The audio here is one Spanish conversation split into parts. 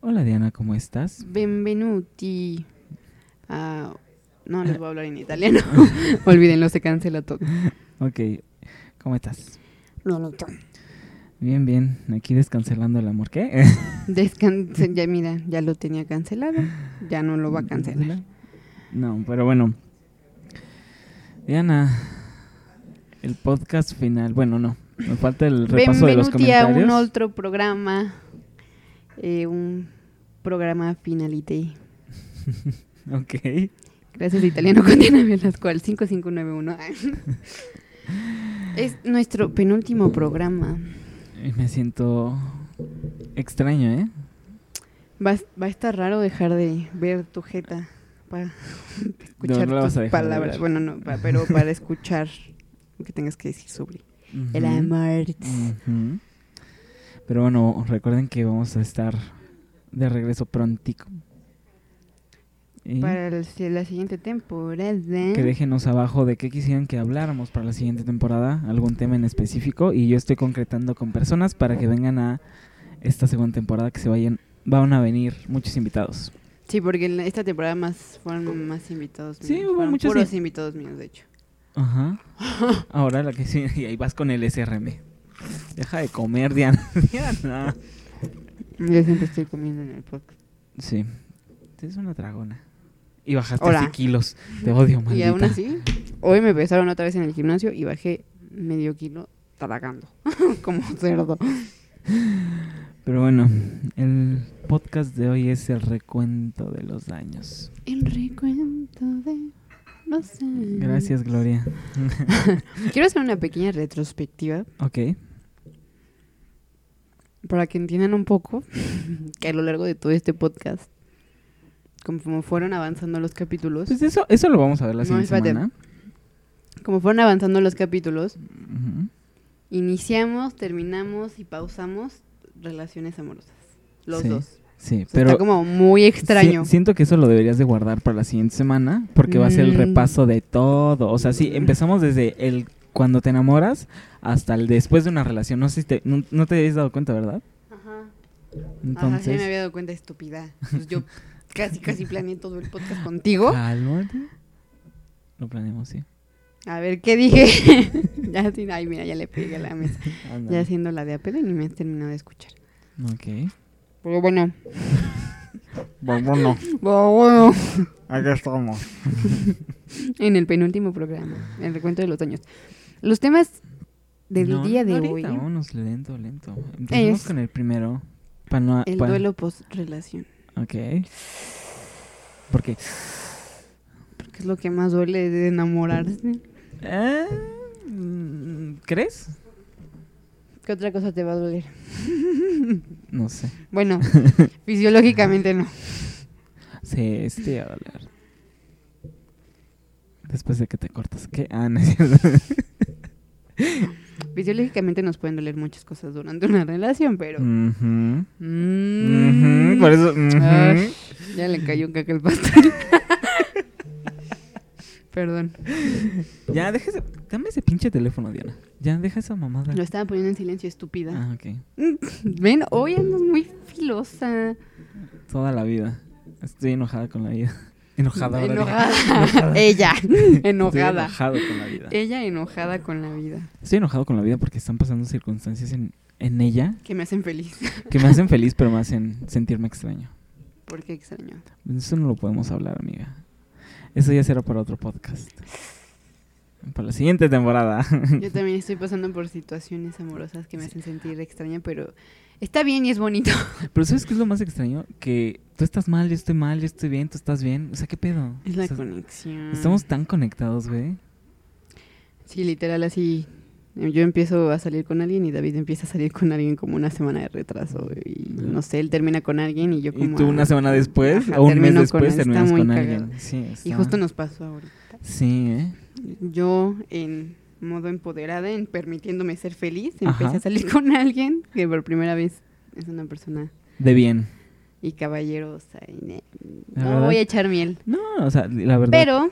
Hola Diana, ¿cómo estás? Benvenuti. a- no les voy a hablar en italiano. Olvídenlo, se cancela todo. Ok, ¿cómo estás? Bien, bien, aquí descancelando el amor. ¿Qué? Descanse, ya mira, ya lo tenía cancelado. Ya no lo va a cancelar. No, pero bueno. Diana, el podcast final. Bueno, no, me falta el repaso de los Benvenuti a un comentarios. otro programa. Eh, un programa finalite. Ok. Gracias italiano con Diana Velasco al 5591. es nuestro penúltimo programa. Me siento extraño, ¿eh? Va, va a estar raro dejar de ver tu jeta para escuchar no tus de palabras. Bueno, no, pa- pero para escuchar lo que tengas que decir sobre el amor. Ujú. Pero bueno, recuerden que vamos a estar de regreso prontico. Y Para el- la siguiente temporada. que déjenos abajo de qué quisieran que habláramos para la siguiente temporada, algún tema en específico. Y yo estoy concretando con personas para que vengan a esta segunda temporada, que se vayan, van a venir muchos invitados. Sí, porque en esta temporada más fueron más invitados. Sí, míos. hubo Fueron muchos puros invitados míos, de hecho. Ajá. Ahora la que sí, y ahí vas con el SRM. Deja de comer, Diana. Diana. Yo siempre estoy comiendo en el podcast. Sí, es una dragona. Y bajaste Hola. así kilos. Te odio, maldita. Y aún así, hoy me pesaron otra vez en el gimnasio y bajé medio kilo tragando. Como cerdo. Pero bueno, el podcast de hoy es el recuento de los daños. El recuento de los años. Gracias, Gloria. Quiero hacer una pequeña retrospectiva ok. Para que entiendan un poco que a lo largo de todo este podcast, como fueron avanzando los capítulos, Pues eso, eso lo vamos a ver la No, siguiente espérate. semana. como fueron avanzando los capítulos, iniciamos, terminamos y pausamos relaciones amorosas. Los Sí, dos. Sí, O sea, pero está como muy extraño. si- siento que eso lo deberías de guardar para la siguiente semana porque va a ser el Mm. repaso de todo. O sea, sí, empezamos desde el cuando te enamoras hasta el después de una relación. No sé si te, no, no te habías dado cuenta, ¿verdad? Ajá. Entonces, Ajá, sí me había dado cuenta, estúpida. Pues yo casi, casi planeé todo el podcast contigo. cálmate. Lo planeamos, sí. A ver, ¿qué dije? ya, sí, ay, mira, ya le pegué a la mesa. Ya haciendo la de a pedo y ni me has terminado de escuchar. Ok. Pero bueno. Bueno, bueno. acá estamos. En el penúltimo programa, el recuento de los años. Los temas del No, día de ahorita, hoy. Vámonos lento, lento. Empecemos Es- con el primero. Pa no, El pa- duelo post-relación. Ok. Porque. Porque es lo que más duele de enamorarse. eh, mm, ¿Crees? ¿Qué otra cosa te va a doler? No sé. Bueno, fisiológicamente no. Sí, sí te va a doler. Después de que te cortas. ¿Qué? Ah, no es cierto. Fisiológicamente nos pueden doler muchas cosas durante una relación, pero. Ujú. Mm. Ujú, Por eso. Ay, ya le cayó un caca al pastel. Perdón. Ya, deja ese. Dame ese pinche teléfono, Diana. Ya, deja esa mamada. Lo estaba poniendo en silencio, estúpida. Ah, ok. Ven, hoy andas muy filosa. Toda la vida. Estoy enojada con la vida. Enojada, ahora dije. Enojada. Ella, enojada. enojado con la vida. Ella enojada con la vida. Estoy enojado con la vida porque están pasando circunstancias en, en ella Que me hacen feliz. que me hacen feliz, pero me hacen sentirme extraño. ¿Por qué extraño? Eso no lo podemos hablar, amiga. Eso ya será para otro podcast. Para la siguiente temporada. Yo también estoy pasando por situaciones amorosas que me hacen sentir extraña, pero está bien y es bonito. Pero ¿sabes qué es lo más extraño? Que tú estás mal, yo estoy mal, yo estoy bien, tú estás bien. O sea, ¿qué pedo? Es la O sea, conexión. Estamos tan conectados, güey. Sí, literal, así. Yo empiezo a salir con alguien y David empieza a salir con alguien como una semana de retraso. Y no sé, él termina con alguien y yo como... Y tú una semana después, ajá, o un mes después, con terminas con alguien. Sí, Y está- justo nos pasó ahorita. Sí, ¿eh? Yo en modo empoderada, en permitiéndome ser feliz, Ajá. empecé a salir con alguien que por primera vez es una persona De bien. y caballerosa. Y ne- ¿La no verdad? voy a echar miel. No, o sea, la verdad, Pero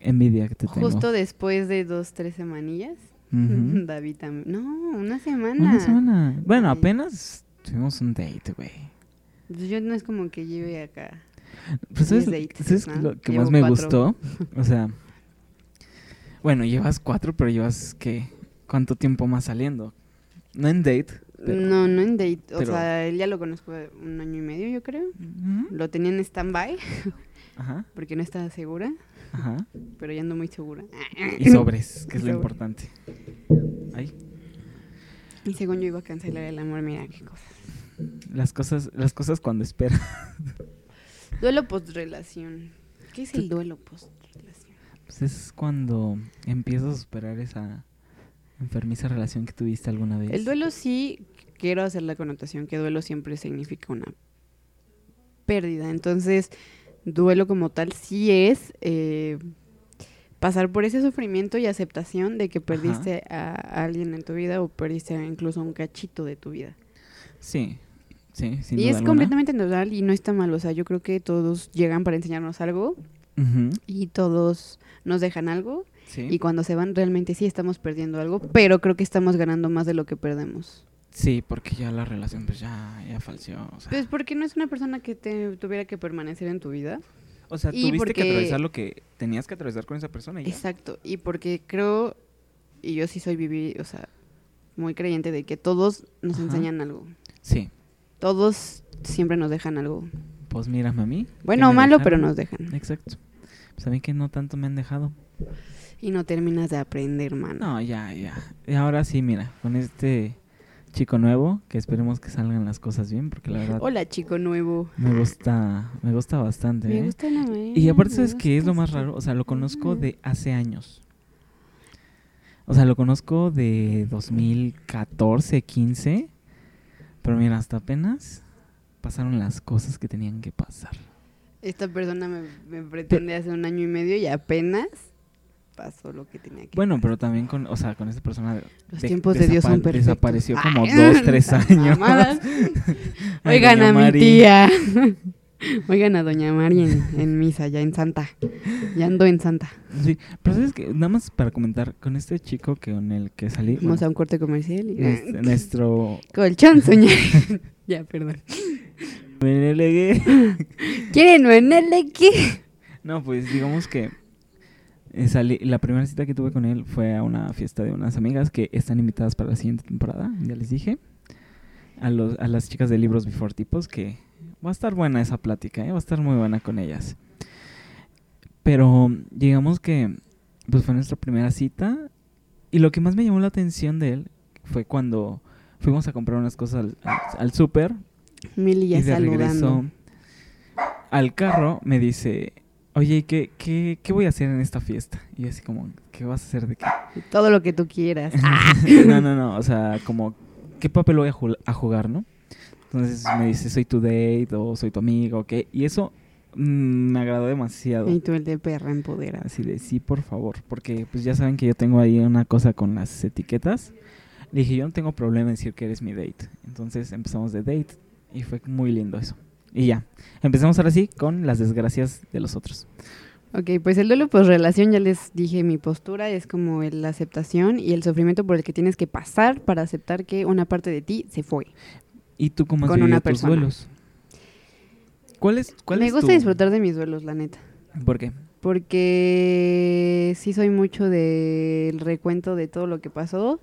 envidia que te tengo. justo después de dos, tres semanillas. David también... No, una semana. Una semana. Bueno, apenas tuvimos un date, güey. Pues yo no es como que lleve acá. Pues, ¿sabes, Diez dates, ¿sabes ¿no? lo que Llevo más me cuatro. gustó? O sea, bueno, llevas cuatro, pero llevas, ¿qué? ¿Cuánto tiempo más saliendo? No en date, pero... No, no en date. O pero- sea, él ya lo conozco un año y medio, yo creo. Lo tenía en stand-by Ajá, porque no estaba segura, ajá. pero ya ando muy segura. Y sobres, que es lo importante. Ay, Y según yo iba a cancelar el amor, mira qué cosa. las cosas, las cosas cuando espera. Duelo post-relación. ¿Qué es el duelo post-relación? Pues es cuando empiezas a superar esa enfermiza relación que tuviste alguna vez. El duelo sí, quiero hacer la connotación que duelo siempre significa una pérdida. Entonces, duelo como tal sí es eh, pasar por ese sufrimiento y aceptación de que perdiste a, a alguien en tu vida o perdiste incluso un cachito de tu vida. Sí, sí, sin y duda es alguna. completamente natural y no está mal. O sea, yo creo que todos llegan para enseñarnos algo Y todos nos dejan algo. Sí. Y cuando se van, realmente sí estamos perdiendo algo, pero creo que estamos ganando más de lo que perdemos. Sí, porque ya la relación pues ya, ya falció. O sea, Pues porque no es una persona que te tuviera que permanecer en tu vida. o sea, tuviste porque- que atravesar lo que tenías que atravesar con esa persona y ya. Exacto. Y porque creo, y yo sí soy vivir, o sea, muy creyente de que todos nos Ajá. enseñan algo. Sí, Todos siempre nos dejan algo. Pues mírame a mí. que Bueno o malo, pero nos dejan. Exacto. Pues a mí que no tanto me han dejado. Y no terminas de aprender, mano. No, ya, ya. Y ahora sí, mira, con este chico nuevo, que esperemos que salgan las cosas bien, porque la verdad Hola, chico nuevo. me gusta, me gusta bastante. Me ¿eh? gusta la mañana, Y aparte, ¿sabes qué es lo más este- raro? O sea, lo conozco de hace años. O sea, lo conozco de 2014, 15. Pero mira, hasta apenas pasaron las cosas que tenían que pasar. Esta persona me, me pretende hace un año y medio y apenas pasó lo que tenía que Bueno, pero también con, o sea, con esta persona Los de- tiempos de Dios son perfectos. Desapareció como Ay, dos, tres años. Oigan a mi tía. Oigan a doña Mari en, en misa, ya en Santa. Ya ando en Santa. Sí, pero sabes que nada más para comentar con este chico que con el que salí, Vamos bueno, a un corte comercial y... nuestro Colchón, soñar. ya, perdón. ¿Quieren qué? No, pues digamos que eh, salí, la primera cita que tuve con él fue a una fiesta de unas amigas que están invitadas para la siguiente temporada, ya les dije. A, los, a las chicas de Libros Before Tipos, que va a estar buena esa plática, ¿eh? va a estar muy buena con ellas. Pero digamos que pues fue nuestra primera cita y lo que más me llamó la atención de él fue cuando fuimos a comprar unas cosas al, al, al súper Mili ya y de saludando. regreso al carro me dice, oye, ¿y ¿qué, qué, ¿qué voy a hacer en esta fiesta? Y yo así como, ¿qué vas a hacer de qué? Todo lo que tú quieras. no, no, no, o sea, como, ¿qué papel voy a, ju- a jugar, no? Entonces me dice, soy tu date o soy tu amigo, ¿ok? Y eso mm, me agradó demasiado. Y tú el de perra empoderada. Así de, sí, por favor, porque pues ya saben que yo tengo ahí una cosa con las etiquetas. Le dije, yo no tengo problema en decir que eres mi date. Entonces empezamos de date y fue muy lindo eso. Y ya, empezamos ahora sí con las desgracias de los otros. Ok, pues el duelo por relación, ya les dije mi postura, es como la aceptación y el sufrimiento por el que tienes que pasar para aceptar que una parte de ti se fue. ¿Y tú cómo has Con una tus persona. duelos? ¿Cuál es, cuál Me es gusta tu- disfrutar de mis duelos, la neta. ¿Por qué? Porque sí soy mucho del recuento de todo lo que pasó,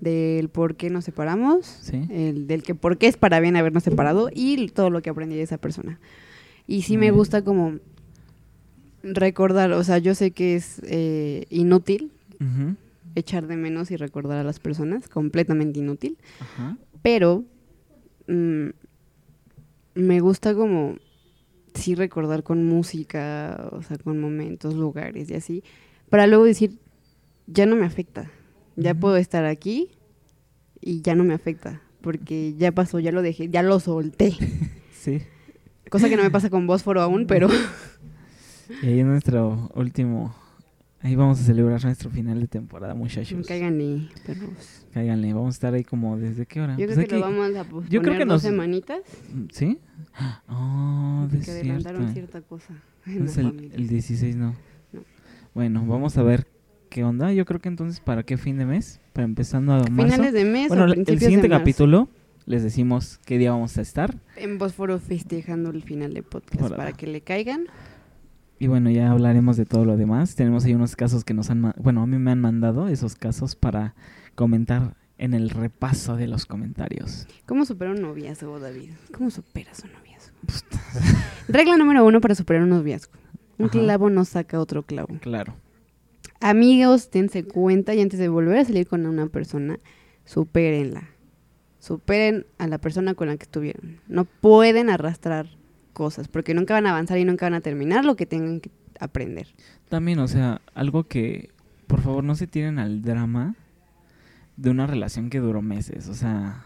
del por qué nos separamos, Sí. el del que por qué es para bien habernos separado y todo lo que aprendí de esa persona. Y sí me gusta como recordar, o sea, yo sé que es eh, inútil echar de menos y recordar a las personas, completamente inútil, pero mm, me gusta como sí recordar con música, o sea, con momentos, lugares y así, para luego decir, ya no me afecta, ya puedo estar aquí y ya no me afecta, porque ya pasó, ya lo dejé, ya lo solté. Sí. Cosa que no me pasa con Bósforo aún, pero Y ahí en nuestro último... Ahí vamos a celebrar nuestro final de temporada, muchachos. cáiganle, perros. Cáiganle, vamos a estar ahí como desde qué hora. Yo Pues creo que lo vamos a posponer yo creo que dos nos- semanitas, ¿Sí? Oh, de porque adelantaron cierta cosa. Entonces el, el 16 no. No. Bueno, vamos a ver qué onda. Yo creo que entonces, ¿para qué fin de mes? Para empezando a marzo. Finales de mes bueno, o el siguiente capítulo, les decimos qué día vamos a estar. En Bósforo festejando el final de podcast Órale. para que le caigan. Y bueno, ya hablaremos de todo lo demás. Tenemos ahí unos casos que nos han... Bueno, a mí me han mandado esos casos para comentar en el repaso de los comentarios. ¿Cómo superar un noviazgo, David? ¿Cómo superas un noviazgo? Regla número uno para superar un noviazgo. Un Ajá. clavo no saca otro clavo. Claro. Amigos, dense cuenta y antes de volver a salir con una persona, supérenla. Superen a la persona con la que estuvieron. No pueden arrastrar cosas porque nunca van a avanzar y nunca van a terminar lo que tengan que aprender. También, o sea, algo que, por favor, no se tiren al drama de una relación que duró meses. O sea,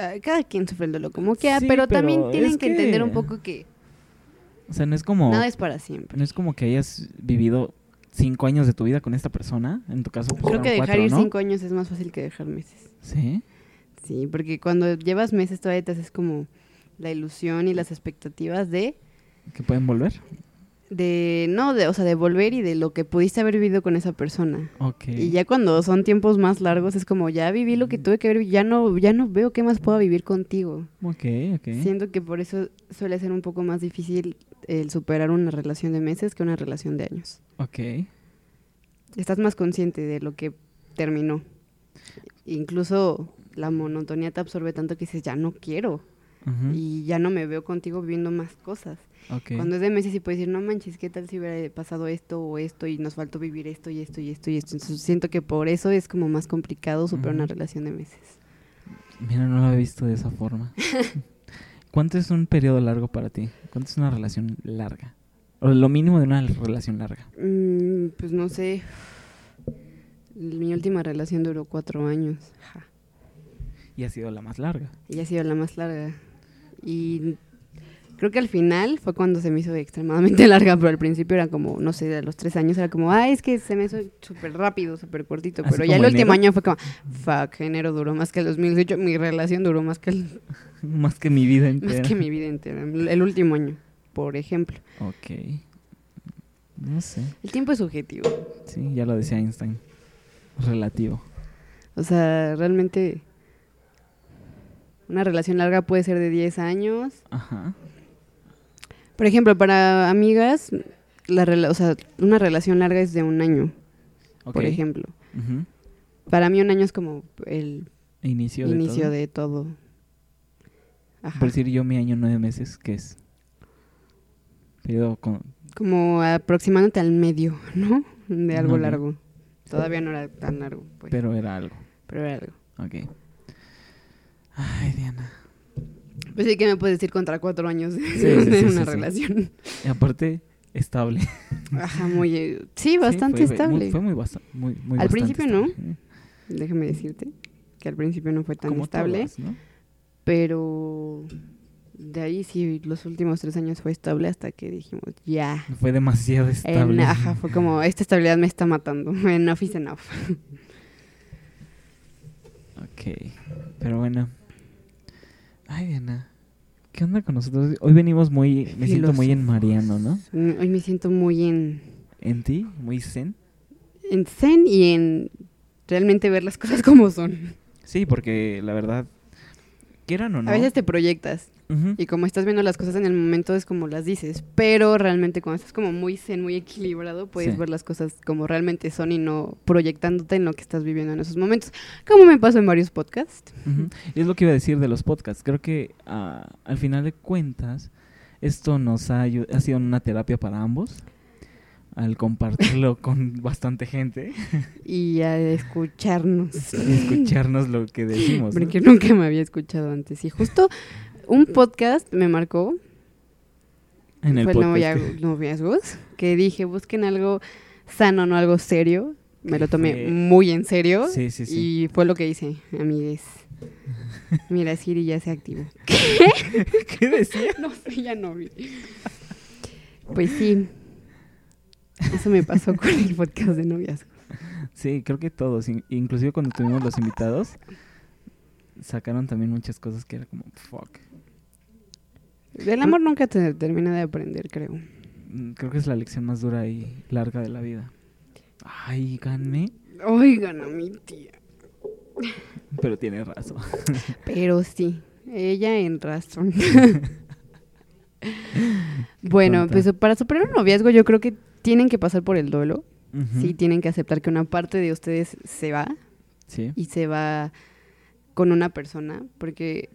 Ah, cada quien sufre el dolor como quiera, Sí, pero, pero también tienen que, entender un poco que o sea, no es como... nada es para siempre. No es como que hayas vivido cinco años de tu vida con esta persona. En tu caso, pues, Creo que dejar cuatro, ir ¿no? cinco años es más fácil que dejar meses. Sí. Sí, porque cuando llevas meses todavía te haces como la ilusión y las expectativas de, Que pueden volver. de, no, de, o sea, de volver y de lo que pudiste haber vivido con esa persona. Ok. Y ya cuando son tiempos más largos es como, ya viví lo que tuve que ver, ya no, ya no veo qué más puedo vivir contigo. Ok, ok. Siento que por eso suele ser un poco más difícil el superar una relación de meses que una relación de años. Ok. Estás más consciente de lo que terminó. Incluso la monotonía te absorbe tanto que dices, ya no quiero. Y ya no me veo contigo viviendo más cosas. Cuando es de meses y puedes decir, no manches, ¿qué tal si hubiera pasado esto o esto y nos faltó vivir esto y esto y esto y esto? Entonces siento que por eso es como más complicado superar una relación de meses. Mira, no lo había visto de esa forma. ¿Cuánto es un periodo largo para ti? ¿Cuánto es una relación larga? O lo mínimo de una relación larga. Mm, pues no sé. Mi última relación duró cuatro años. Ja. Y ha sido la más larga. Y ha sido la más larga. Y creo que al final fue cuando se me hizo extremadamente larga, pero al principio era como, no sé, a los tres años era como, ah, es que se me hizo súper rápido, súper cortito. Así Pero ya el último año fue como, fuck, enero duró más que el 2018. Mi relación duró más que, el- Más que mi vida entera. más que mi vida entera. El último año, por ejemplo. Ok. No sé. El tiempo es subjetivo. Sí, ya lo decía Einstein. Relativo. O sea, realmente una relación larga puede ser de 10 años. Ajá. Por ejemplo, para amigas, la rela- o sea, una relación larga es de un año, Ok. por ejemplo. Para mí un año es como el Inicio de todo. de todo. Ajá. Por decir yo mi año nueve meses, ¿qué es? Periodo con... Como aproximándote al medio, ¿no? De algo largo. Todavía no era tan largo, pues. Pero era algo. pero era algo. Ok. Ay, Diana. Pues sí que me puedes decir contra cuatro años de, Sí, sí, de sí, una sí, relación. Y aparte, estable. Ajá, muy... eh, Sí, bastante fue- estable. Muy, fue muy, basta- muy, muy Al bastante principio, ¿no? estable. Déjame decirte que al principio no fue tan Como estable. todas, ¿no? Pero de ahí sí, los últimos tres años fue estable hasta que dijimos, ya. Fue demasiado estable. En- ajá, fue como, esta estabilidad me está matando. Enough is enough. Ok. Pero bueno. Ay, Diana. ¿Qué onda con nosotros? Hoy venimos muy... Me siento muy en Mariano, ¿no? Mm, Hoy me siento muy en, ¿En ti? Muy zen. en zen y en realmente ver las cosas como son. Sí, porque la verdad... Quieran o no. A veces te proyectas Y como estás viendo las cosas en el momento es como las dices, pero realmente cuando estás como muy zen, muy equilibrado, puedes Sí. ver las cosas como realmente son y no proyectándote en lo que estás viviendo en esos momentos. Como me pasó en varios podcasts. Y es lo que iba a decir de los podcasts. Creo que ah, al final de cuentas, esto nos ha, sido una terapia para ambos. Al compartirlo con bastante gente y a escucharnos. y escucharnos lo que decimos. ¿no? Porque nunca me había escuchado antes. Y justo un podcast me marcó, En el fue podcast. novia- noviazgos, que dije, busquen algo sano, no algo serio. Me lo tomé muy en serio. Sí, sí, sí. Y fue lo que hice, amigues. Mira, Siri ya se activó. ¿Qué decía? No sé, ya no vi. Pues sí. Eso me pasó con el podcast de noviazgos. Sí, creo que todos. in- Inclusive cuando tuvimos los invitados, sacaron también muchas cosas que era como, fuck. Del amor nunca te termina de aprender, creo. Mm, Creo que es la lección más dura y larga de la vida. Ay, ganme. Oigan a mi tía. Pero tiene razón. Pero sí, ella en razón. bueno, tonta. pues para superar un noviazgo yo creo que tienen que pasar por el duelo. Sí, tienen que aceptar que una parte de ustedes se va Sí. y se va con una persona, porque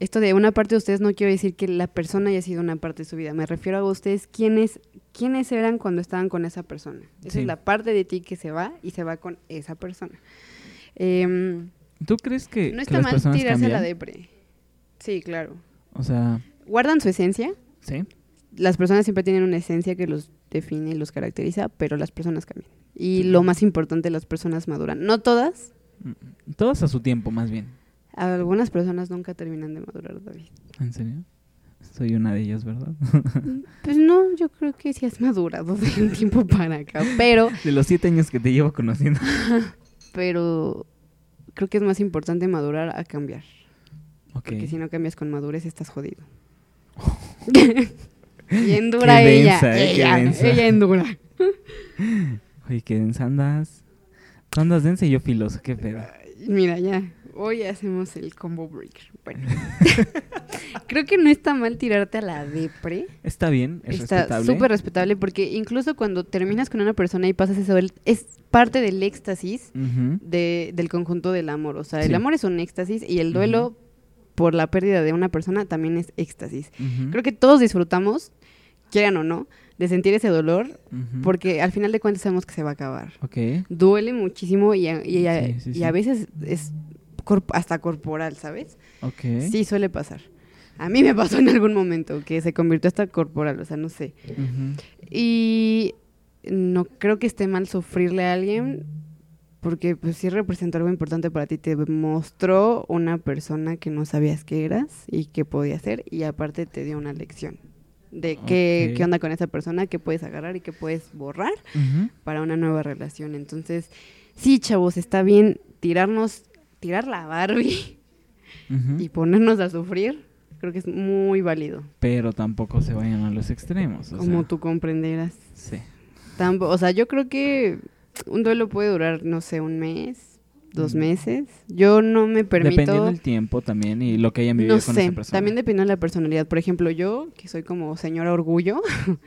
esto de una parte de ustedes no quiero decir que la persona haya sido una parte de su vida, me refiero a ustedes quiénes, quiénes eran cuando estaban con esa persona. Esa Sí. es la parte de ti que se va y se va con esa persona. Em, ¿Tú crees que, no que está las mal tirarse a la depre. Sí, claro. O sea, Guardan su esencia, sí. las personas siempre tienen una esencia que los define y los caracteriza, pero las personas cambian. Y lo más importante, las personas maduran. No todas, Mm, Todas a su tiempo, más bien. Algunas personas nunca terminan de madurar, David. ¿En serio? Soy una de ellas, ¿verdad? Pues no, yo creo que sí has madurado de un tiempo para acá, pero, De los siete años que te llevo conociendo. pero creo que es más importante madurar a cambiar. Porque si no cambias con madurez estás jodido. Bien dura Qué ella, densa, eh, ella, densa. ella en dura. Oye, qué densa andas. Tú andas densa y yo filoso, qué pedo. Mira, ya, hoy hacemos el combo breaker. Bueno, creo que no está mal tirarte a la depre. Está bien, es Está respetable. súper respetable porque incluso cuando terminas con una persona y pasas eso, es parte del éxtasis de, del conjunto del amor. O sea, el amor es un éxtasis y el duelo por la pérdida de una persona también es éxtasis. Creo que todos disfrutamos, quieran o no, de sentir ese dolor porque al final de cuentas sabemos que se va a acabar. Ok. Duele muchísimo y a, y a- Sí, sí, y a veces es corp- hasta corporal, ¿sabes? Ok. Sí, suele pasar. A mí me pasó en algún momento que se convirtió hasta corporal, o sea, no sé. Y no creo que esté mal sufrirle a alguien porque pues sí representó algo importante para ti. Te mostró una persona que no sabías que eras y que podía ser y aparte te dio una lección de qué, qué onda con esa persona, qué puedes agarrar y qué puedes borrar para una nueva relación. Entonces, sí, chavos, está bien tirarnos, tirar la Barbie Ujú. y ponernos a sufrir. Creo que es muy válido, Pero tampoco se vayan a los extremos. o como sea, tú comprenderás. Sí. Tampo- o sea, yo creo que un duelo puede durar, no sé, un mes, dos Mm. meses. Yo no me Dependiendo permito... del tiempo también y lo que hayan vivido No con sé, esa persona. también dependiendo de la personalidad. Por ejemplo, yo, que soy como señora orgullo,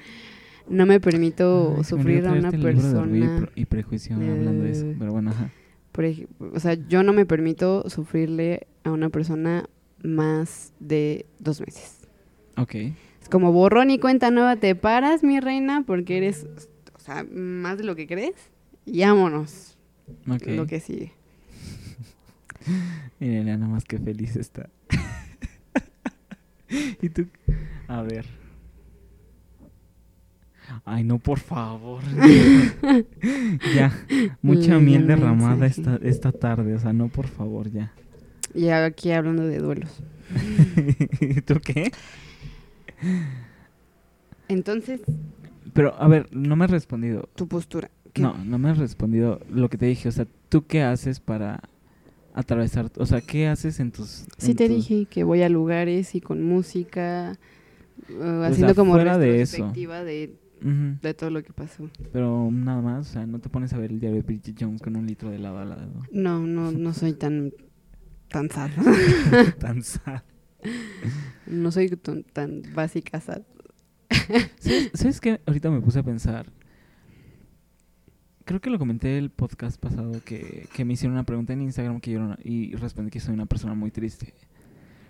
no me permito Ay, me sufrir olvidó a una el libro de y persona. Pre- y prejuicio hablando de eso. Pero bueno, ajá. Por ej- o sea, yo no me permito sufrirle a una persona más de dos meses. Ok. Es como borrón y cuenta nueva, te paras, mi reina, porque eres, o sea, más de lo que crees. Y vámonos. Ok. Lo que sigue. Miren, nada más que feliz está. ¿Y tú? A ver. Ay, no, por favor. ya. Mucha miel el derramada esta, esta tarde. O sea, no, por favor, ya. Y aquí hablando de duelos. ¿Tú qué? Entonces, Pero, a ver, no me has respondido. tu postura. ¿qué? No, no me has respondido lo que te dije. O sea, ¿tú qué haces para atravesar? O sea, ¿qué haces en tus... Sí en te tus- dije que voy a lugares y con música, uh, sea, haciendo como fuera de eso. retrospectiva de, todo lo que pasó. Pero nada más, o sea, no te pones a ver el diario de Bridget Jones con un litro de helado al lado. No, no, no soy tan tan sad. Tan sad. no soy tan, tan básica sad. ¿Sabes, ¿Sabes qué? Ahorita me puse a pensar. Creo que lo comenté el podcast pasado que, que me hicieron una pregunta en Instagram que yo y respondí que soy una persona muy triste.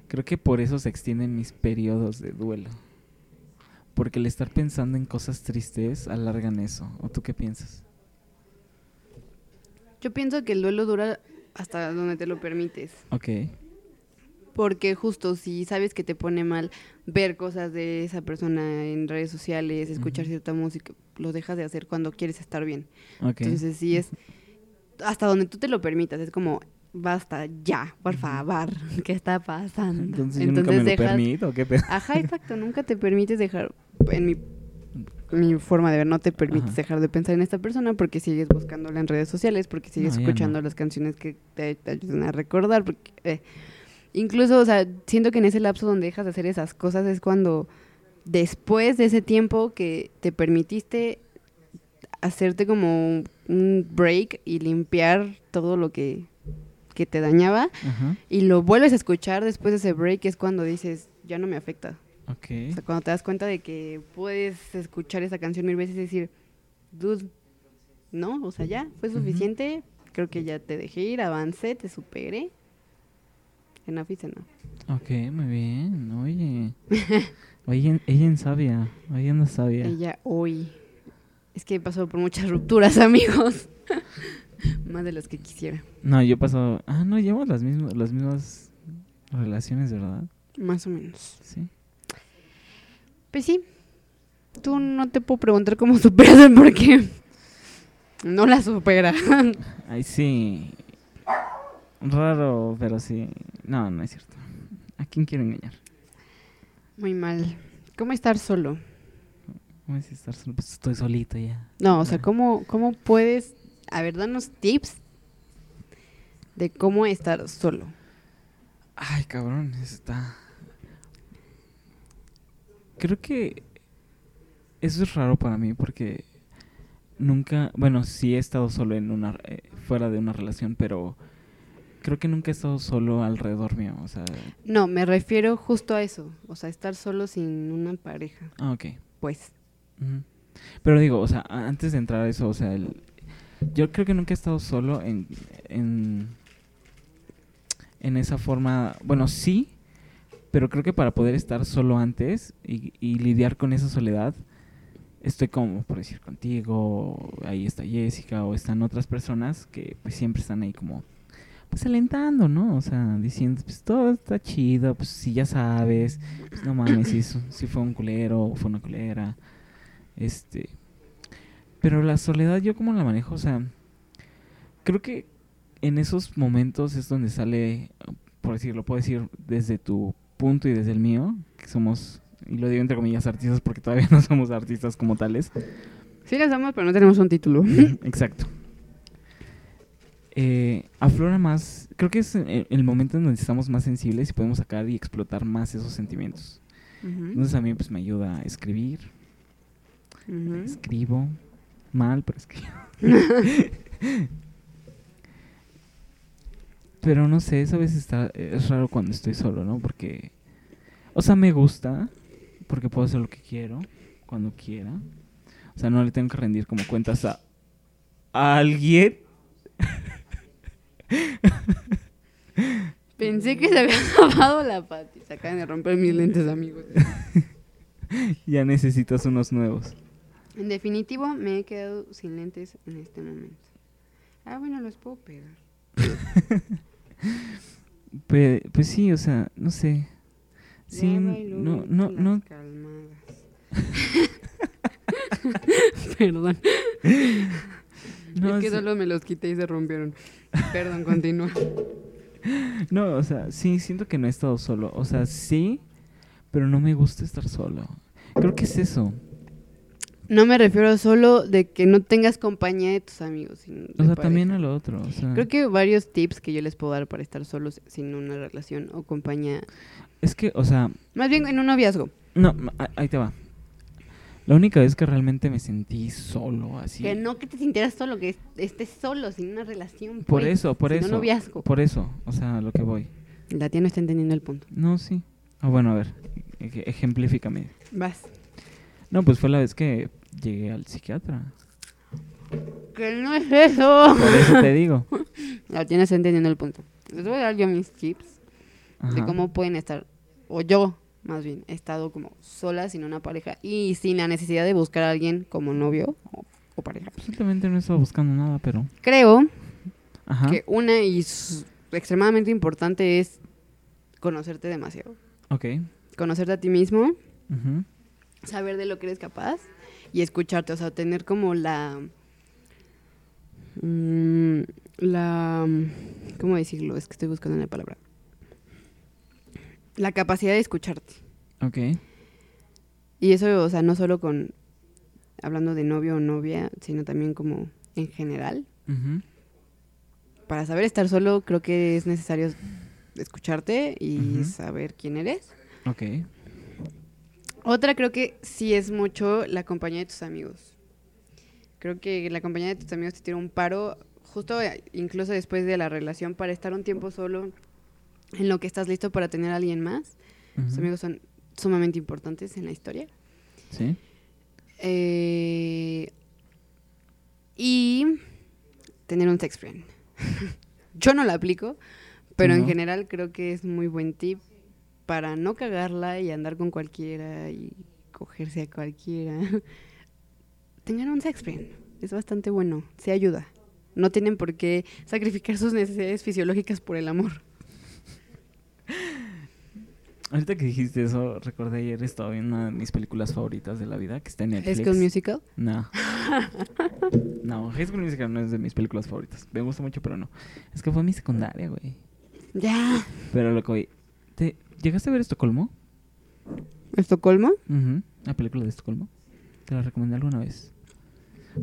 Creo que por eso se extienden mis periodos de duelo. Porque el estar pensando en cosas tristes alargan eso. ¿O tú qué piensas? Yo pienso que el duelo dura hasta donde te lo permites. Ok. Porque justo si sabes que te pone mal ver cosas de esa persona en redes sociales, escuchar cierta música, lo dejas de hacer cuando quieres estar bien. Ok. Entonces sí es hasta donde tú te lo permitas, es como basta ya, por favor, ¿qué está pasando? Entonces, yo nunca me lo permito. ¿o ¿Qué pedo? Ajá, exacto, nunca te permites dejar en mi mi forma de ver, no te permites Ajá. dejar de pensar en esta persona porque sigues buscándola en redes sociales, porque sigues No, escuchando no. las canciones que te, te ayudan a recordar. Porque, eh, incluso, o sea, siento que en ese lapso donde dejas de hacer esas cosas es cuando después de ese tiempo que te permitiste hacerte como un break y limpiar todo lo que, que te dañaba Ajá. y lo vuelves a escuchar después de ese break es cuando dices, ya no me afecta. Ok. O sea, cuando te das cuenta de que puedes escuchar esa canción mil veces y decir, dude, no, o sea, ya, fue suficiente, creo que ya te dejé ir, avancé, te superé. Enough is enough. Ok, muy bien. Oye. Oye, ella en sabia. Oye, anda sabia. Ella hoy. Es que he pasado por muchas rupturas, amigos. Más de las que quisiera. No, yo paso. Ah, no, llevamos las mismas, las mismas relaciones, ¿verdad? Más o menos. Sí. Pues sí. Tú no te puedo preguntar cómo superas el por qué. No la supera. Ay, sí. Raro, pero sí. No, no es cierto. ¿A quién quiero engañar? Muy mal. ¿Cómo estar solo? ¿Cómo es estar solo? Pues estoy solito ya. No, o sea. ¿cómo, cómo puedes... A ver, danos tips de cómo estar solo. Ay, cabrón, está. Creo que eso es raro para mí porque nunca, bueno, sí he estado solo en una eh, fuera de una relación, pero creo que nunca he estado solo alrededor mío, o sea, No, me refiero justo a eso. O sea, estar solo sin una pareja. ah, ok. Pues. Pero digo, o sea, antes de entrar a eso, o sea, el- yo creo que nunca he estado solo en, en, en esa forma, bueno, sí, pero creo que para poder estar solo antes y, lidiar con esa soledad, estoy como, por decir, contigo, ahí está Jessica o están otras personas que pues siempre están ahí como, pues alentando, ¿no? O sea, diciendo, pues todo está chido, pues si ya sabes, pues no mames, si, si fue un culero o fue una culera. Este. Pero la soledad, ¿yo cómo la manejo? O sea, creo que en esos momentos es donde sale, por decirlo, puedo decir desde tu punto y desde el mío, que somos, y lo digo entre comillas, artistas porque todavía no somos artistas como tales. Sí las damos, pero no tenemos un título. Exacto. Eh, aflora más, creo que es el, el momento en donde estamos más sensibles y podemos sacar y explotar más esos sentimientos. Entonces a mí pues me ayuda a escribir, escribo mal, pero escribo. pero no sé, eso a veces está, es raro cuando estoy solo, ¿no? Porque, o sea, me gusta, porque puedo hacer lo que quiero, cuando quiera. O sea, no le tengo que rendir como cuentas a, a alguien. Pensé que se había acabado la pati. Se acaban de romper mis lentes, amigos. ya necesitas unos nuevos. En definitivo, me he quedado sin lentes en este momento. Ah, bueno, los puedo pegar. Pe- pues sí, o sea, no sé. Sí, no, no, no, calmadas. Perdón. no, es que sí- solo me los quité y se rompieron. Perdón, continúa. no, o sea, sí, siento que no he estado solo. O sea, sí, pero no me gusta estar solo. Creo que es eso. No me refiero solo de que no tengas compañía de tus amigos. sino de O sea, también pareja. a lo otro. O sea, Creo que varios tips que yo les puedo dar para estar solos sin una relación o compañía. es que, o sea, Más bien en un noviazgo. no, ahí te va. La única vez que realmente me sentí solo, así. Que no que te sintieras solo, que est- estés solo, sin una relación. Por pues, eso, por eso. noviazgo. Por eso, o sea, a lo que voy. La tía no está entendiendo el punto. No, sí. Ah, bueno, a ver, ej- ejemplifícame. Vas. No, pues fue la vez que llegué al psiquiatra. Que no es eso. Por eso te digo. La está entendiendo el punto. Les voy a dar yo mis tips de cómo pueden estar, o yo más bien, he estado como sola, sin una pareja y sin la necesidad de buscar a alguien como novio o, o pareja. Absolutamente no estaba buscando nada, pero. Creo Ajá. que una y extremadamente importante es conocerte demasiado. Ok. Conocerte a ti mismo, saber de lo que eres capaz y escucharte, o sea, tener como la mm, la ¿cómo decirlo? Es que estoy buscando la palabra. La capacidad de escucharte. Ok. Y eso, o sea, no solo con hablando de novio o novia, sino también como en general. Para saber estar solo, creo que es necesario escucharte y saber quién eres. Ok. Otra creo que sí es mucho la compañía de tus amigos. Creo que la compañía de tus amigos te tira un paro justo eh, incluso después de la relación, para estar un tiempo solo en lo que estás listo para tener a alguien más. Ujú. amigos son sumamente importantes en la historia. Sí. Eh, y tener un sex friend. Yo no la aplico, pero en general creo que es muy buen tip para no cagarla y andar con cualquiera y cogerse a cualquiera. Tengan un sex friend. Es bastante bueno. Se ayuda. No tienen por qué sacrificar sus necesidades fisiológicas por el amor. Ahorita que dijiste eso, recordé ayer estaba viendo una de mis películas favoritas de la vida, que está en Netflix. ¿Es que un musical? No. no, High School Musical no es de mis películas favoritas. Me gusta mucho, pero no. Es que fue mi secundaria, güey. Ya. Pero lo que voy... ¿Te llegaste a ver Estocolmo? ¿Estocolmo? Ujú, La película de Estocolmo. Te la recomendé alguna vez.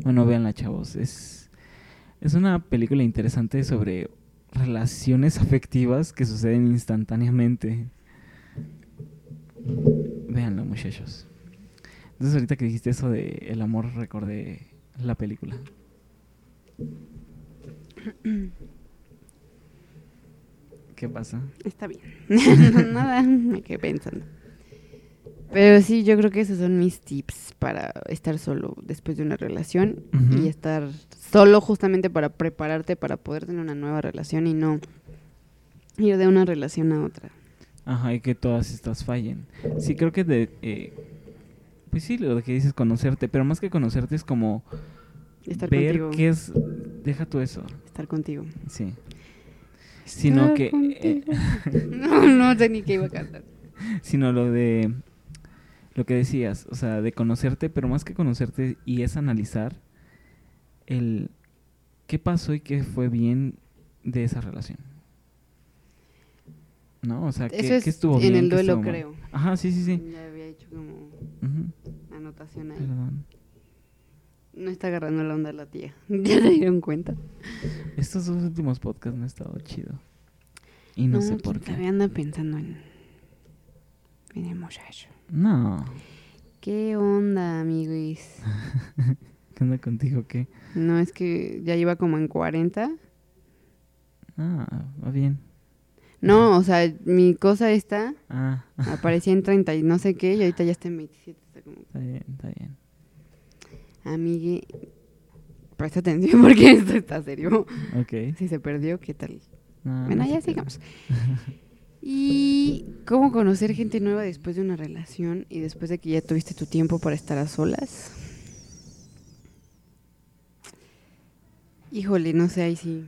Bueno, véanla, chavos. Es, es una película interesante sobre relaciones afectivas que suceden instantáneamente. Véanlo, muchachos. Entonces, ahorita que dijiste eso de el amor, recordé la película. ¿Qué pasa? Está bien. Nada, me quedé pensando. Pero sí, yo creo que esos son mis tips para estar solo después de una relación y estar solo justamente para prepararte para poder tener una nueva relación y no ir de una relación a otra. Ajá, y que todas estas fallen. Sí, creo que de... eh, pues sí, lo que dices, conocerte, pero más que conocerte es como Estar ver contigo. qué es... Deja tú eso, Estar contigo. sí. Sino que... eh, no, no sé ni qué iba a cantar. sino lo de... Lo que decías, o sea, de conocerte, pero más que conocerte y es analizar el... ¿Qué pasó y qué fue bien de esa relación? ¿No? O sea, ¿qué, Eso es qué estuvo en bien? el qué duelo, creo. Ajá, sí, sí, sí. Ya había hecho como Ujú, anotación ahí. Perdón. No está agarrando la onda la tía. ¿Ya se dieron cuenta? Estos dos últimos podcasts no ha estado chido. Y no, sé quién por qué. anda pensando en, en el muchacho. No. ¿Qué onda, amiguis? ¿Qué onda contigo? ¿Qué? No, es que ya iba como en 40. Ah, va bien. No, o sea, mi cosa esta Ah, aparecía en 30 y no sé qué, y ahorita ya está en 27. Está como, está bien, está bien. Amigue, presta atención porque esto está serio. Ok. Si se perdió, ¿qué tal? No, bueno, no ya sigamos. ¿Y cómo conocer gente nueva después de una relación y después de que ya tuviste tu tiempo para estar a solas? Híjole, no sé, ahí sí.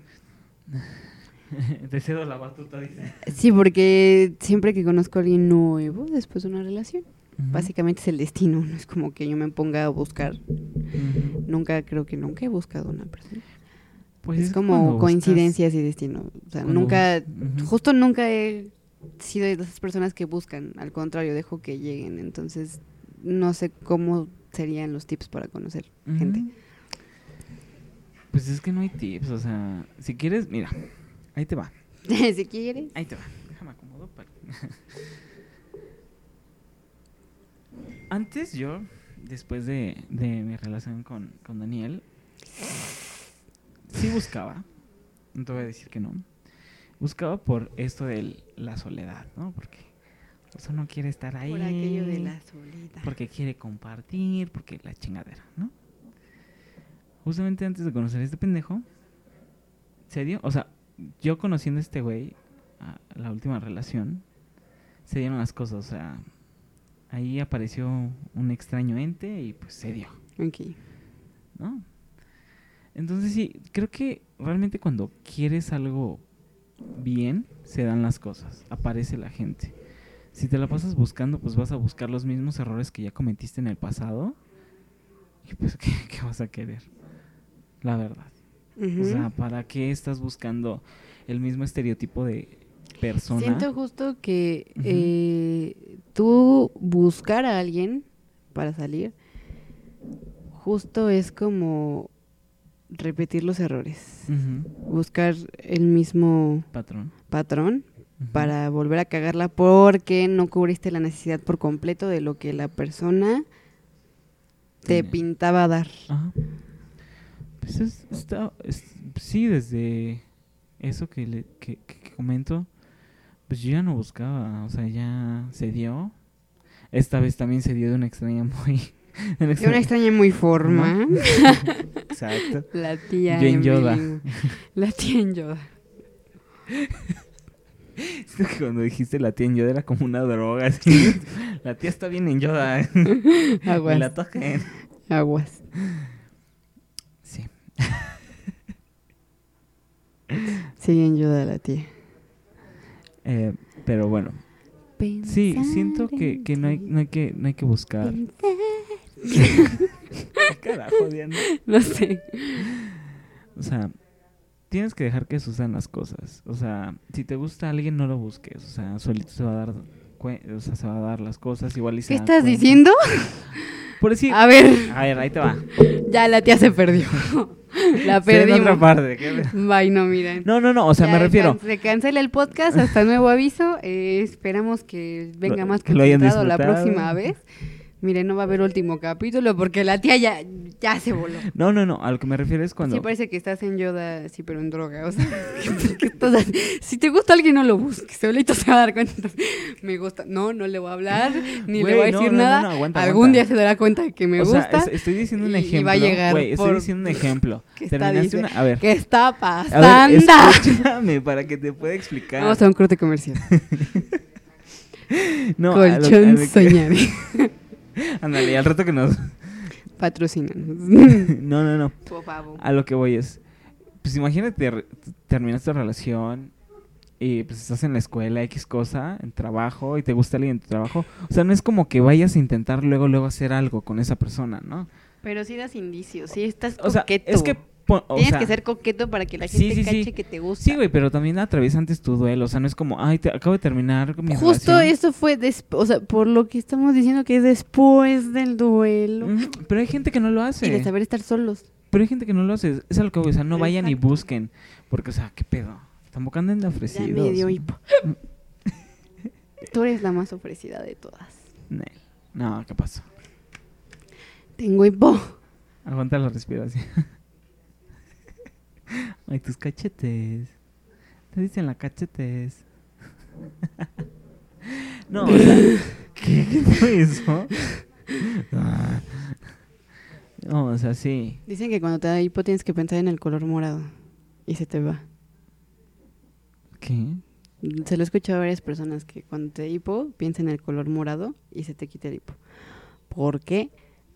Te cedo la batuta, dice. Sí, porque siempre que conozco a alguien nuevo después de una relación, Básicamente es el destino. No es como que yo me ponga a buscar. Nunca, creo que nunca he buscado una persona. Pues es como buscas- coincidencias y destino. O sea, cuando nunca, justo nunca he sido de esas personas que buscan. Al contrario, dejo que lleguen. Entonces, no sé cómo serían los tips para conocer gente. Pues es que no hay tips, o sea, si quieres, mira, ahí te va. si quieres. Ahí te va. Déjame acomodo para. Antes yo, después de, de mi relación con, con Daniel, sí buscaba. No te voy a decir que no. Buscaba por esto de la soledad, ¿no? Porque o sea, no quiere estar ahí. Por aquello de la soledad. Porque quiere compartir, porque la chingadera, ¿no? Justamente antes de conocer a este pendejo, se dio, o sea, yo conociendo a este güey, a la última relación, se dieron las cosas, o sea, ahí apareció un extraño ente y pues se dio, Ok. ¿no? Entonces sí, creo que realmente cuando quieres algo bien, se dan las cosas, aparece la gente. Si te la pasas buscando, pues vas a buscar los mismos errores que ya cometiste en el pasado. Y pues, ¿qué, qué vas a querer? La verdad. O sea, ¿para qué estás buscando el mismo estereotipo de persona? Siento justo que eh, tú buscar a alguien para salir, justo es como repetir los errores. Buscar el mismo Patrón. patrón para volver a cagarla porque no cubriste la necesidad por completo de lo que la persona te Tiene. pintaba dar. Ajá. Pues es- está, es- sí, desde eso que, le, que comento, pues yo ya no buscaba, o sea, ya se dio. Esta vez también se dio de una extraña muy... de una De extraña- una extraña muy forma. Exacto. La tía Jane Yoda. La tía en Yoda. Que Cuando dijiste la tía en Yoda era como una droga, así. La tía está bien en Yoda. Aguas. la toquen. Aguas. Sí. Sigue en Yoda la tía. Eh, pero bueno, sí, siento que, que no, hay, no, hay que no hay que buscar. Carajo, Diana. No sé. O sea, tienes que dejar que sucedan las cosas. O sea, si te gusta alguien, no lo busques. O sea, solito se va a dar, o sea, se va a dar las cosas. Igual y se ¿Qué estás cuenta. diciendo? Por decir, A ver, a ver, ahí te va. ya la tía se perdió. La en perdimos. otra parte. ¿qué? Bye, no, miren. No, no, no, o sea, Ya me refiero. Se cancela el podcast hasta nuevo aviso. Eh, esperamos que venga más que lo hayan concentrado la próxima vez. Miren, no va a haber último capítulo porque la tía ya, ya se voló. No, no, no, a lo que me refiero es cuando. Sí, parece que estás en Yoda, sí, pero en droga. O sea, si te gusta alguien, no lo busques. Solito se va a dar cuenta. Me gusta. No, no le voy a hablar, ni le voy a decir no, no, nada. no, aguanta, Algún aguanta. día se dará cuenta que me o sea, gusta. es- estoy diciendo un y- y ejemplo. va a llegar Güey, estoy diciendo un ejemplo. ¿Qué está Terminaste dice? una. A ver. ¿Qué está A pasando? ver, escúchame para que te pueda explicar. Vamos a un corte comercial. no, a lo- a Colchón lo que- soñaré. Ándale, al rato que nos. Patrocinan. no, no, no. Por favor. A lo que voy es. Pues imagínate, terminas tu relación y pues estás en la escuela, X cosa, en trabajo, y te gusta alguien en tu trabajo. O sea, no es como que vayas a intentar luego, luego hacer algo con esa persona, ¿no? Pero sí das indicios, sí estás O sea, coqueto. es que. O Tienes sea, que ser coqueto para que la gente sí, sí. cache que te gusta. Sí, güey, pero también atraviesa antes tu duelo. O sea, no es como, ay, te acabo de terminar con mi Justo relación. esto fue, des- o sea, por lo que estamos diciendo que es después del duelo. Pero hay gente que no lo hace. Y de saber estar solos. Pero hay gente que no lo hace. Es a lo que voy. O sea, no vayan y busquen. Porque, o sea, ¿qué pedo? Tampoco anden de Ya ofrecidos. me dio hipo. Tú eres la más ofrecida de todas. No, ¿qué pasó? Tengo hipo. Aguanta la respiración. Ay, tus cachetes. Te dicen la cachetes. no, o sea, ¿qué, ¿qué fue eso? Ah. No, o sea, sí. Dicen que cuando te da hipo tienes que pensar en el color morado. Y se te va. ¿Qué? Se lo he escuchado a varias personas que cuando te da hipo piensa en el color morado y se te quita el hipo. ¿Por qué?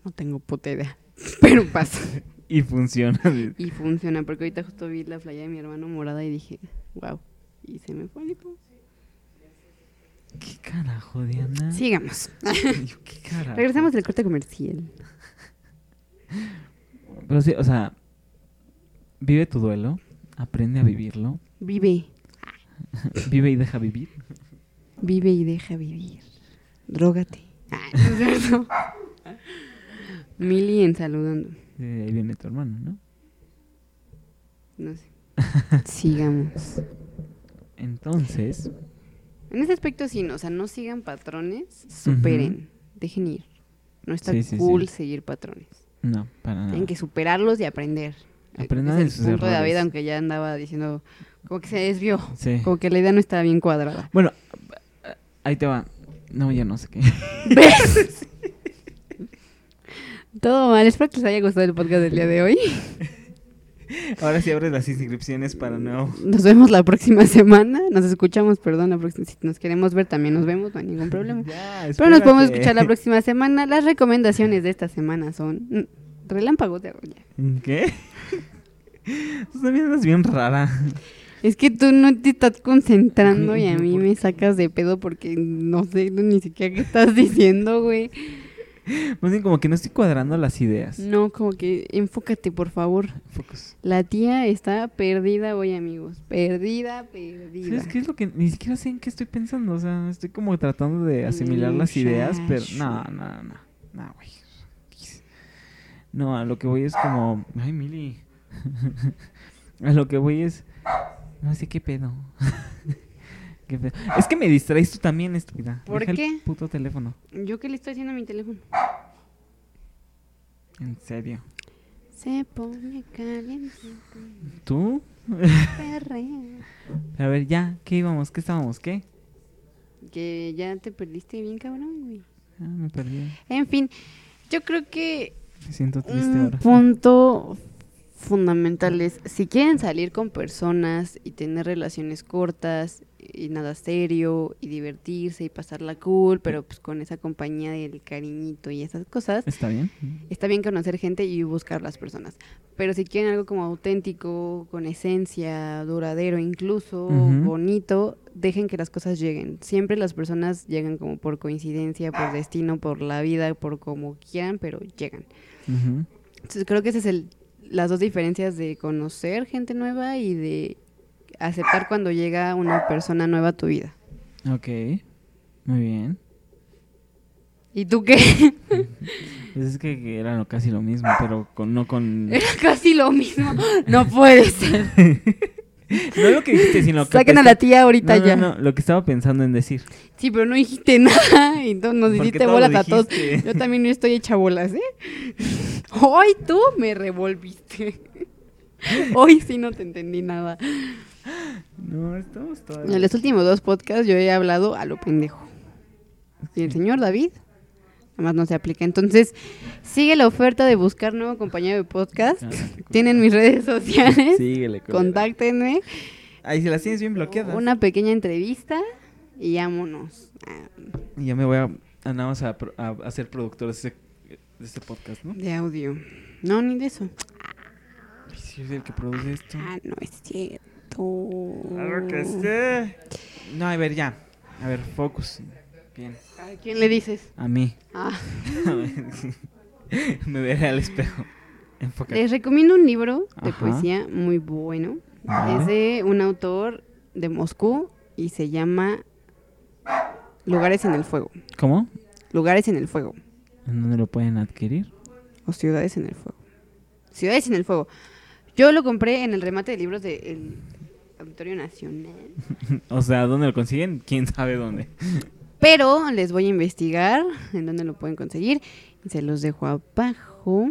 No tengo puta idea. Pero pasa. Y funciona. Y funciona, porque ahorita justo vi la playa de mi hermano morada y dije, wow. Y se me fue el hipo. ¿Qué carajo, Diana? Sigamos. ¿Qué carajo? Regresamos del corte comercial. Pero sí, o sea, vive tu duelo, aprende a vivirlo, Vive, vive y deja vivir. vive y deja vivir. Drógate. Ah, no es cierto. Mili en saludando. Ahí viene tu hermano, ¿no? No sé. Sigamos. Entonces, En ese aspecto sí, no, o sea, no sigan patrones, superen, dejen ir. No está Sí, sí, cool sí. seguir patrones. no, para nada. Tienen que superarlos y aprender. Aprendan de sus punto de David, errores. aunque ya andaba diciendo, como que se desvió, como que la idea no estaba bien cuadrada. Bueno, ahí te va. No, ya no sé qué. Todo mal, espero que les haya gustado el podcast del día de hoy. Ahora sí abres las inscripciones para nuevo. Nos vemos la próxima semana, nos escuchamos, perdón, la próxima, si nos queremos ver también nos vemos, no hay ningún problema. Ya, Pero nos podemos escuchar la próxima semana. Las recomendaciones de esta semana son relámpagos de agua. ¿Qué? Tú también andas bien rara. Es que tú no te estás concentrando y a mí me sacas de pedo porque no sé ni siquiera qué estás diciendo, güey. Más bien como que no estoy cuadrando las ideas. No, como que enfócate, por favor. Focus. La tía está perdida hoy, amigos. Perdida, perdida. ¿Sabes qué es lo que ni siquiera sé en qué estoy pensando? O sea, estoy como tratando de asimilar las ideas, pero no, no, no, no, güey. No, a lo que voy es como, ay, Mili. a lo que voy es, no sé qué pedo. Es que me distraes tú también, estúpida. ¿Por Deja qué? El puto teléfono. ¿Yo qué le estoy haciendo a mi teléfono? En serio. Se pone caliente. ¿Tú? A ver, ya, ¿qué íbamos? ¿Qué estábamos? ¿Qué? Que ya te perdiste bien, cabrón, güey. Ah, me perdí. En fin, yo creo que Me siento triste un ahora. punto fundamental es si quieren salir con personas y tener relaciones cortas y nada serio y divertirse y pasarla cool, pero pues con esa compañía del cariñito y esas cosas, ¿Está bien? está bien conocer gente y buscar las personas. Pero si quieren algo como auténtico, con esencia, duradero incluso, bonito, dejen que las cosas lleguen. Siempre las personas llegan como por coincidencia, por destino, por la vida, por como quieran, pero llegan. Entonces creo que esas es el, las dos diferencias de conocer gente nueva y de aceptar cuando llega una persona nueva a tu vida. Ok, muy bien. ¿Y tú qué? Pues es que era casi lo mismo, pero con, no con... Era casi lo mismo. No puede ser. no lo que dijiste, sino que... Saquen a la tía ahorita no, no, ya. no, lo que estaba pensando en decir. Sí, pero no dijiste nada. Y entonces nos hiciste bolas a todos. Yo también estoy hecha bolas, ¿eh? Hoy tú me revolviste. Hoy sí no te entendí nada. No, estamos todavía... En los últimos dos podcasts yo he hablado a lo pendejo. Y el señor David, nada más no se aplica. Entonces, sigue la oferta de buscar nuevo compañero de podcast. Ah, Tienen mis redes sociales. Síguele. Contáctenme. Ahí si las tienes bien bloqueadas. Una pequeña entrevista y vámonos. Ah, Y ya me voy a, a nada más a, a- a ser productor de este, de este podcast, ¿no? De audio. No, ni de eso. Ay, Si es el que produce esto. Ah, no es cierto. Claro que sí. No, a ver, ya. A ver, focus. Bien. ¿A quién le dices? A mí. Ah. me veré al espejo. Enfócate. Les recomiendo un libro de Ajá. poesía muy bueno. Es de un autor de Moscú y se llama Lugares en el Fuego. ¿Cómo? Lugares en el Fuego. ¿En dónde lo pueden adquirir? O Ciudades en el Fuego. Ciudades en el Fuego. Yo lo compré en el remate de libros del Auditorio Nacional. o sea, ¿dónde lo consiguen? ¿Quién sabe dónde? Pero les voy a investigar en dónde lo pueden conseguir. Se los dejo abajo.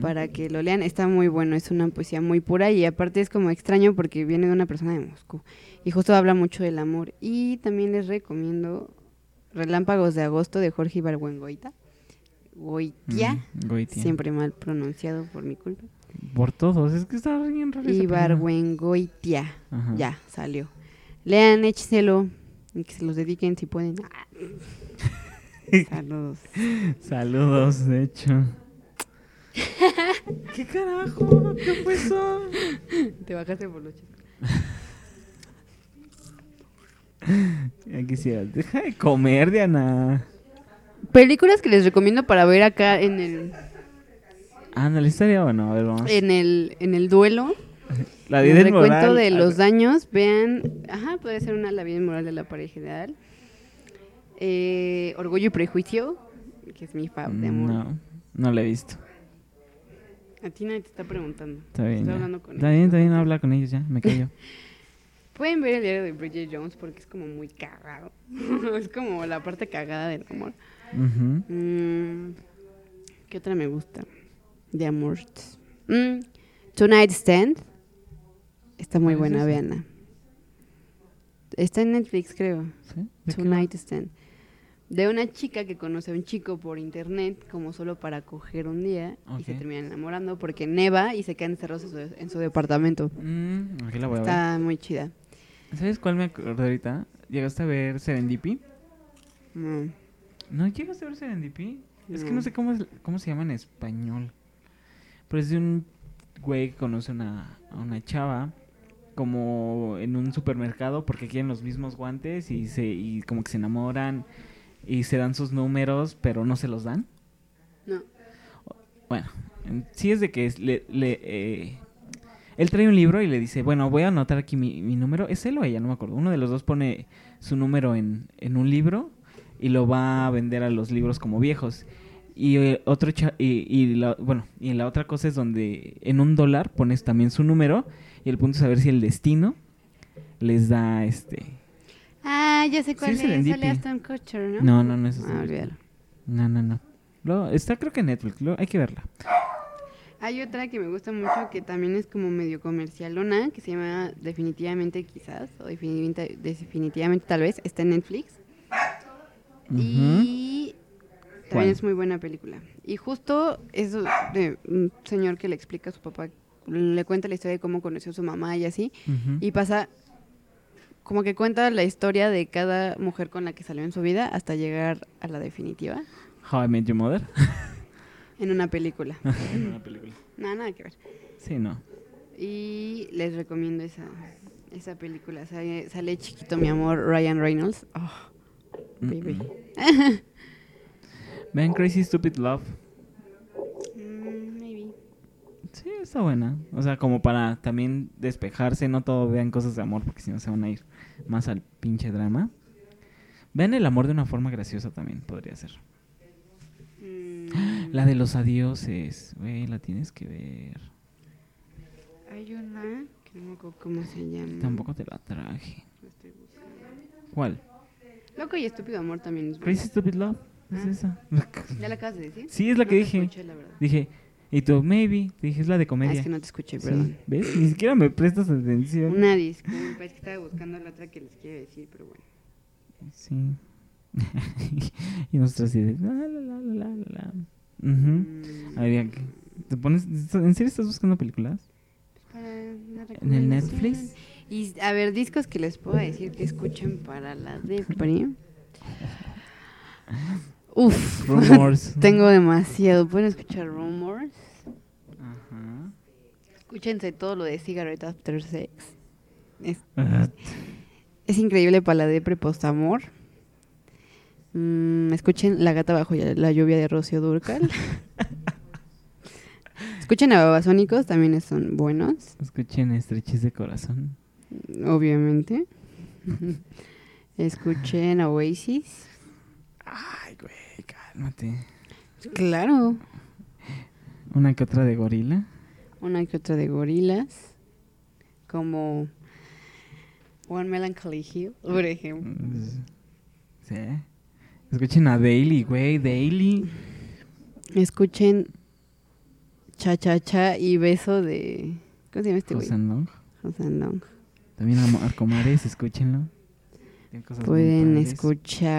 Para que lo lean. Está muy bueno, es una poesía muy pura y aparte es como extraño porque viene de una persona de Moscú y justo habla mucho del amor. Y también les recomiendo Relámpagos de Agosto de Jorge Ibargüengoita. Goitia, Mm, Goitia. siempre mal pronunciado por mi culpa. Por todos, es que está bien raro. Ajá. ya salió. Lean, échenselo y que se los dediquen si pueden. Saludos. Saludos, de hecho. ¿Qué carajo? ¿Qué fue eso? Te bajaste por los chicos. Ya quisieras. Deja de comer, Diana. Películas que les recomiendo para ver acá en el Ándale, estaría bueno. A ver, vamos. en el, en el duelo. La el vida es recuento moral. de los daños. Vean, ajá, puede ser una La vida moral de la pareja ideal. Eh, Orgullo y prejuicio, que es mi fab de amor. No, no la he visto. A ti nadie te está preguntando. Está bien. Estoy hablando con Está ellos, bien, no está bien, habla con ellos ya. Me callo. Pueden ver el diario de Bridget Jones porque es como muy cagado. es como la parte cagada del amor. Ujú. Mm, ¿Qué otra me gusta? De amor. Mm, Tonight Stand. Está muy ¿Cuál es buena, esa? véanla. Está en Netflix, creo. ¿Sí? Tonight Stand. De una chica que conoce a un chico por internet, como solo para coger un día, y se Ok. terminan enamorando porque neva y se quedan encerrados en su, en su departamento. Mm, aquí la voy a ver. Está muy chida. ¿Sabes cuál me acordé ahorita? ¿Llegaste a ver Serendipity? Mm. ¿No llegaste a ver Serendipity? Es que No. no sé cómo, es- cómo se llama en español. Pero es de un güey que conoce una, a una chava como en un supermercado porque quieren los mismos guantes y, se, y como que se enamoran y se dan sus números pero no se los dan. No. Bueno, en- sí es de que es- le, le, eh, él trae un libro y le dice, bueno, voy a anotar aquí mi, mi número. ¿Es él o ella? No me acuerdo. Uno de los dos pone su número en, en un libro y lo va a vender a los libros como viejos. Y eh, otro cha- y, y la, bueno, y la otra cosa es donde en un dólar pones también su número y el punto es saber si el destino les da este... Ah, ya sé Sí, cuál es es. Sale Aston Kutcher, ¿no? No, no, no es Ah, olvídalo. No, no, no. Está creo que en Netflix, hay que verla. Hay otra que me gusta mucho que también es como medio comercialona, que se llama Definitivamente Quizás, o Definitivamente, definitivamente Tal vez, está en Netflix. Y ¿Cuál? también es muy buena película. Y justo es de un señor que le explica a su papá, le cuenta la historia de cómo conoció a su mamá y así. Y pasa como que cuenta la historia de cada mujer con la que salió en su vida hasta llegar a la definitiva How I Met Your Mother. en una película. En una película. Nada, nada que ver. Sí, no. Y les recomiendo esa, esa película. Sale, sale chiquito mi amor Ryan Reynolds. Oh, baby. Ven Crazy Stupid Love. Mm, maybe. Sí, está buena. O sea, como para también despejarse, no todo vean cosas de amor, porque si no se van a ir más al pinche drama. Vean el amor de una forma graciosa también, podría ser. Mm, La de los adioses, güey, la tienes que ver. Hay una que no me acuerdo cómo se llama. Tampoco te la traje. La estoy buscando. ¿Cuál? Loco y estúpido amor también es. Crazy Stupid Love. Es Ah. esa. ¿Ya la acabas de decir? Sí, es la No que dije. escuché, la verdad. Dije, y tú, maybe. Te dije, es la de Ah, comedia. es que no te escuché, Sí, perdón. ¿Ves? Ni siquiera me prestas atención. Una disculpa, es que estaba buscando la otra que les quiero decir, pero bueno. Sí. y nosotros así de, la, la, la, la, la, la. Mm, A ver, ya que- ¿te pones, ¿en serio estás buscando películas? para una ¿En el. Netflix? Y a ver, discos que les puedo decir que escuchen para la depre. Uf, Rumors. tengo demasiado. Pueden escuchar Rumors. Ajá. Escúchense todo lo de Cigarette After Sex. Es, es increíble para la depre post-amor. Mm, escuchen La gata bajo la lluvia de Rocío Durcal. escuchen a Babasónicos, también son buenos. Escuchen Estreches de Corazón. Obviamente. Escuchen a Oasis. Ay, güey, cálmate. Claro. Una que otra de gorila. Una que otra de gorilas. Como One Melancholy Hill, por ejemplo. Sí. Escuchen a Daily, güey, Daily. Escuchen Cha Cha Cha y Beso de. ¿Cómo se llama este güey? Long. También a Marco Mares, escúchenlo. Cosas Pueden escuchar.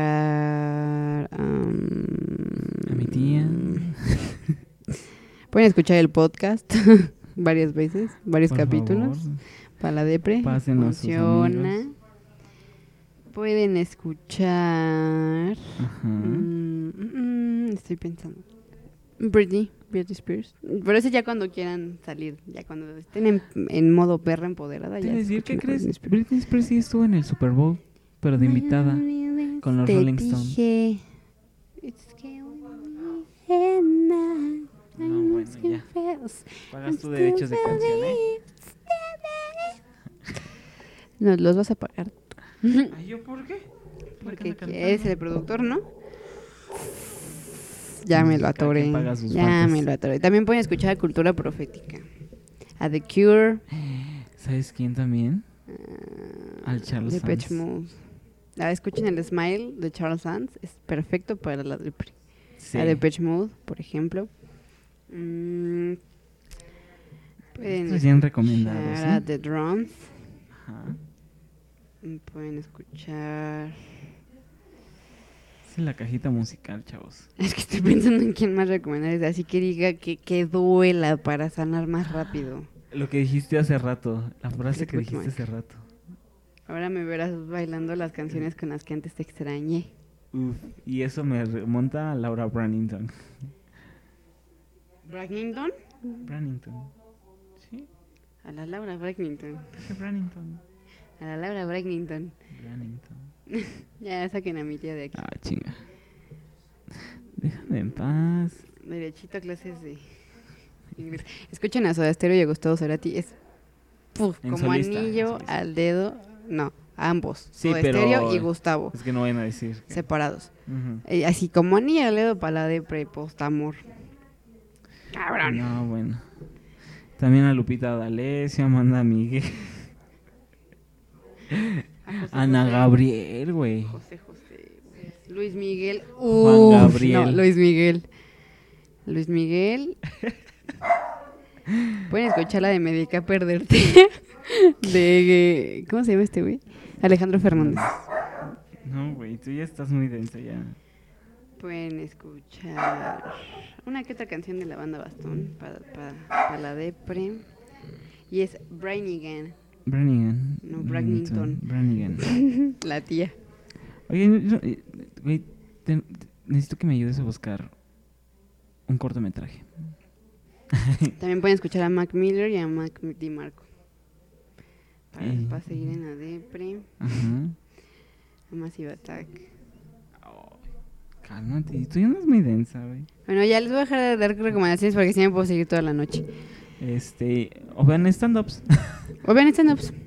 A mi tía. Pueden escuchar el podcast varias veces, varios Por capítulos. favor. Para la depre. Pásenos Funciona. Pueden escuchar. Ajá. mm, mm, mm, estoy pensando. Britney, Britney Spears. Pero eso ya cuando quieran salir, ya cuando estén en, en modo perra empoderada. Ya decir, ¿qué crees? Britney Spears. Britney Spears sí estuvo en el Super Bowl, pero de invitada. con los Te Rolling Stones. dije, "It's killing me at night, I No, bueno, ya. Pagas tus derechos de canción, ¿eh? No, los vas a pagar ¿yo por qué? porque eres el productor, ¿no? Ya me lo atoré. Ya me lo atoré. También pueden escuchar a Cultura Profética. A The Cure. ¿Sabes quién también? ah, Al Charles Sands. Ah, escuchen el Smile de Charles Sands. Es perfecto para la depre. Sí. A Depeche Mode, por ejemplo. Mm, pueden Estos bien recomendados, escuchar a ¿eh? The Drums. Ajá. Mm, Pueden escuchar... Es la cajita musical, chavos. Es que estoy pensando en quién más recomendar. Así que diga que, que duela para sanar más rápido. Lo que dijiste hace rato, la frase que dijiste hace rato. Ahora me verás bailando las canciones con las que antes te extrañé. Uf, y eso me remonta a Laura Brannington. ¿Bragnington? Brannington. ¿Sí? A la Laura Bragnington. Dije Brannington. A la Laura Bragnington. Brannington. Ya saquen a mi tía de aquí. Ah, chinga. Déjame en paz. Derechito a clases de inglés. Escuchen a Soda Stereo y a Gustavo Cerati. Es puf, como solista, anillo al dedo. No, ambos. Sí, Soda pero- Stereo y Gustavo. Es que no vayan a decir. que- Separados. Eh, así como anillo al dedo para la de pre-post-amor. Cabrón. No, bueno. También a Lupita D'Alessio, Amanda Miguel. A José Ana José. Gabriel, güey. José José. Luis Miguel. Juan Gabriel. No, Luis Miguel. Luis Miguel. Pueden escuchar la de Medica Perderte. de. ¿Cómo se llama este güey? Alejandro Fernández. No, güey, tú ya estás muy denso ya. Pueden escuchar una que otra canción de la banda Bastón para, para, para la depre. Y es Brainigan, Brannigan. No, Bragnington. Brannigan. la tía. Oye, no, eh, güey, necesito que me ayudes a buscar un cortometraje. También pueden escuchar a Mac Miller y a Mac DiMarco. Para, Eh. para seguir en la depre. Ajá. A Massive Attack. Cálmate, tú ya andas muy densa, güey. Bueno, ya les voy a dejar de dar recomendaciones porque si no me puedo seguir toda la noche. Este, o vean stand-ups. O vean stand-ups.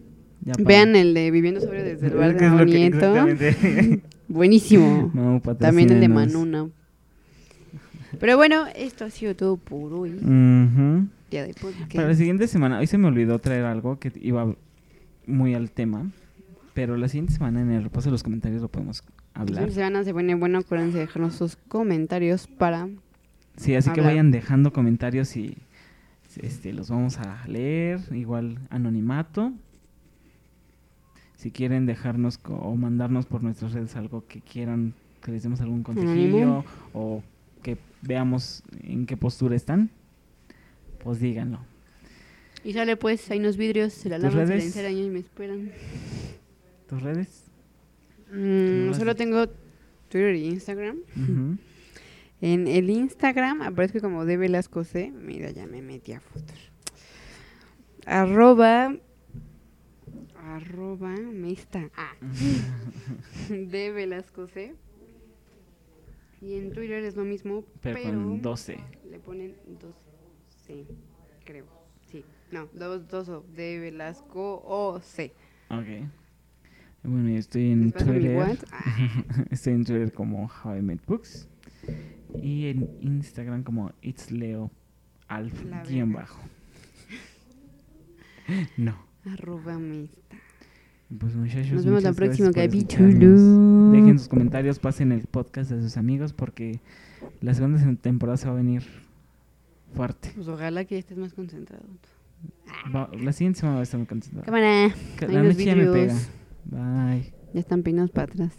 Vean el de Viviendo Sobre desde el Es de que que- Nieto. Buenísimo. No, También el de. Manuna. Pero bueno, esto ha sido todo por hoy. Ujú. Día de podcast. Para la siguiente semana, hoy se me olvidó traer algo que iba muy al tema, pero la siguiente semana en el repaso de los comentarios lo podemos La hablar. siguiente semana se pone bueno, acuérdense de dejarnos sus comentarios para... Sí, así que hablar. vayan dejando comentarios y este, los vamos a leer, igual anonimato. Si quieren dejarnos o mandarnos por nuestras redes algo que quieran que les demos algún consejillo o que veamos en qué postura están, pues díganlo. Y sale pues, hay unos vidrios, se la ¿Tus lavan, se la y me esperan. ¿Tus redes? Mm, solo tengo Twitter y Instagram. Ujú. En el Instagram aparezco como de Velasco C. Mira, ya me metí a fotos. Arroba. Arroba. Me está. Ah. de Velasco C. Y en Twitter es lo mismo, Pero, pero, con 12. le ponen dos C, creo. Sí. No, dos, dos O. De Velasco O C. Ok. Bueno, yo estoy en ¿Les paso mi Twitter. Ah. estoy en Twitter como How I Met Books. Y en Instagram como It's Leo Alf guion bajo. No. Arroba me está. Pues muchachos. Nos vemos la próxima capítulo. Dejen sus comentarios, pasen el podcast a sus amigos porque la segunda temporada se va a venir fuerte. Pues ojalá que estés más concentrado. Va- la siguiente semana va a estar muy concentrada. Cámara. La noche ya me pega. Bye. Ya están peinados para atrás.